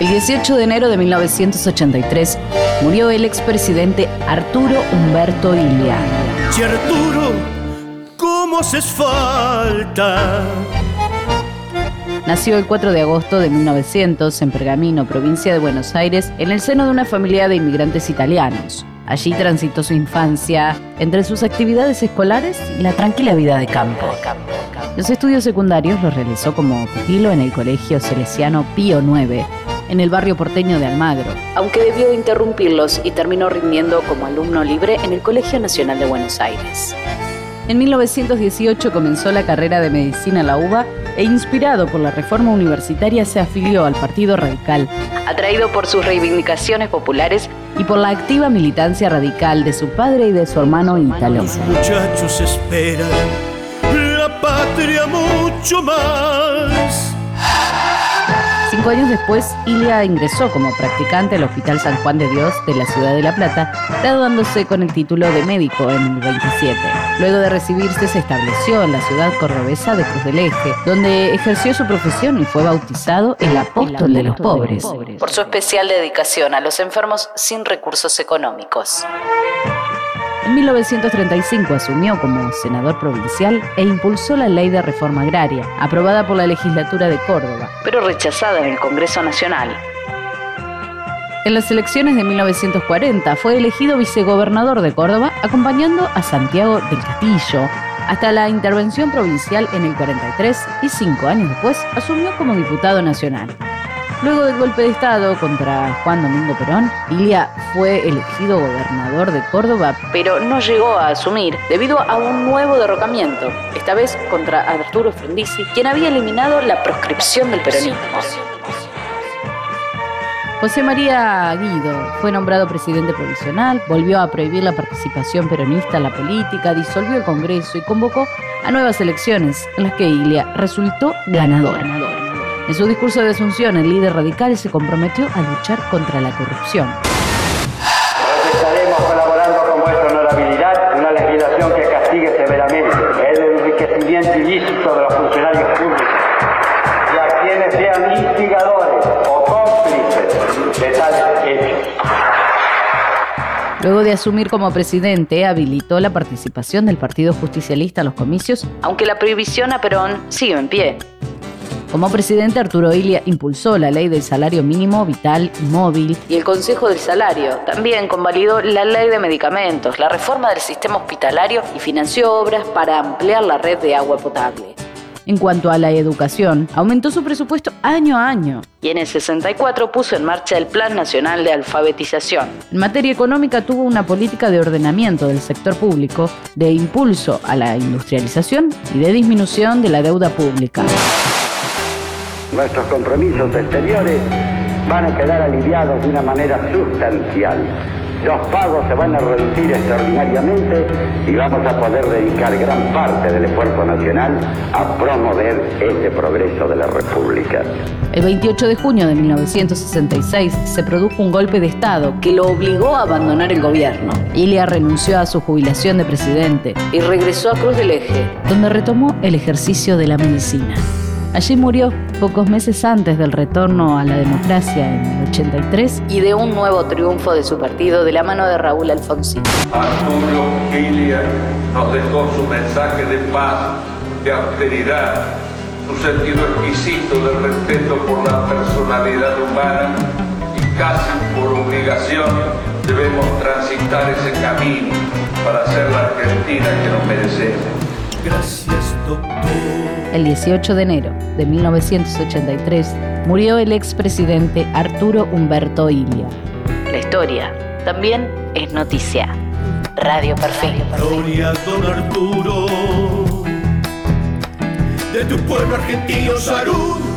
El 18 de enero de 1983 murió el expresidente Arturo Humberto Ilia. Y Arturo, ¿cómo haces falta? Nació el 4 de agosto de 1900 en Pergamino, provincia de Buenos Aires, en el seno de una familia de inmigrantes italianos. Allí transitó su infancia entre sus actividades escolares y la tranquila vida de campo. Los estudios secundarios los realizó como pupilo en el Colegio Salesiano Pío IX, en el barrio porteño de Almagro, aunque debió interrumpirlos y terminó rindiendo como alumno libre en el Colegio Nacional de Buenos Aires. En 1918 comenzó la carrera de medicina en la UBA e inspirado por la reforma universitaria se afilió al Partido Radical, atraído por sus reivindicaciones populares y por la activa militancia radical de su padre y de su hermano Ítalo. Los muchachos esperan la patria mucho más. Cinco años después, Ilia ingresó como practicante al Hospital San Juan de Dios de la ciudad de La Plata, graduándose con el título de médico en el 27. Luego de recibirse, se estableció en la ciudad cordobesa de Cruz del Eje, donde ejerció su profesión y fue bautizado el apóstol de los pobres, por su especial dedicación a los enfermos sin recursos económicos. En 1935 asumió como senador provincial e impulsó la ley de reforma agraria, aprobada por la legislatura de Córdoba, pero rechazada en el Congreso Nacional. En las elecciones de 1940 fue elegido vicegobernador de Córdoba, acompañando a Santiago del Castillo, hasta la intervención provincial en el 43 y cinco años después asumió como diputado nacional. Luego del golpe de Estado contra Juan Domingo Perón, Ilia fue elegido gobernador de Córdoba, pero no llegó a asumir debido a un nuevo derrocamiento, esta vez contra Arturo Frondizi, quien había eliminado la proscripción del peronismo. José María Guido fue nombrado presidente provisional, volvió a prohibir la participación peronista en la política, disolvió el Congreso y convocó a nuevas elecciones en las que Ilia resultó ganador. En su discurso de asunción, el líder radical se comprometió a luchar contra la corrupción. Estaremos colaborando con vuestra honorabilidad en una legislación que castigue severamente el enriquecimiento ilícito de los funcionarios públicos y a quienes sean instigadores o cómplices de tales hechos. Luego de asumir como presidente, habilitó la participación del Partido Justicialista a los comicios, aunque la prohibición a Perón sigue en pie. Como presidente, Arturo Ilia impulsó la ley del salario mínimo vital y móvil y el Consejo del Salario. También convalidó la ley de medicamentos, la reforma del sistema hospitalario y financió obras para ampliar la red de agua potable. En cuanto a la educación, aumentó su presupuesto año a año y en el 64 puso en marcha el Plan Nacional de Alfabetización. En materia económica tuvo una política de ordenamiento del sector público, de impulso a la industrialización y de disminución de la deuda pública. Nuestros compromisos exteriores van a quedar aliviados de una manera sustancial. Los pagos se van a reducir extraordinariamente y vamos a poder dedicar gran parte del esfuerzo nacional a promover este progreso de la República. El 28 de junio de 1966 se produjo un golpe de Estado que lo obligó a abandonar el gobierno. Ilia renunció a su jubilación de presidente y regresó a Cruz del Eje, donde retomó el ejercicio de la medicina. Allí murió pocos meses antes del retorno a la democracia en el 83 y de un nuevo triunfo de su partido de la mano de Raúl Alfonsín. Arturo Ilia nos dejó su mensaje de paz, de austeridad, su sentido exquisito de respeto por la personalidad humana y casi por obligación debemos transitar ese camino para ser la Argentina que nos merecemos. Gracias. El 18 de enero de 1983 murió el expresidente Arturo Humberto Ilia. La historia también es noticia. Radio Perfil. Gloria, don Arturo. De tu pueblo argentino, salud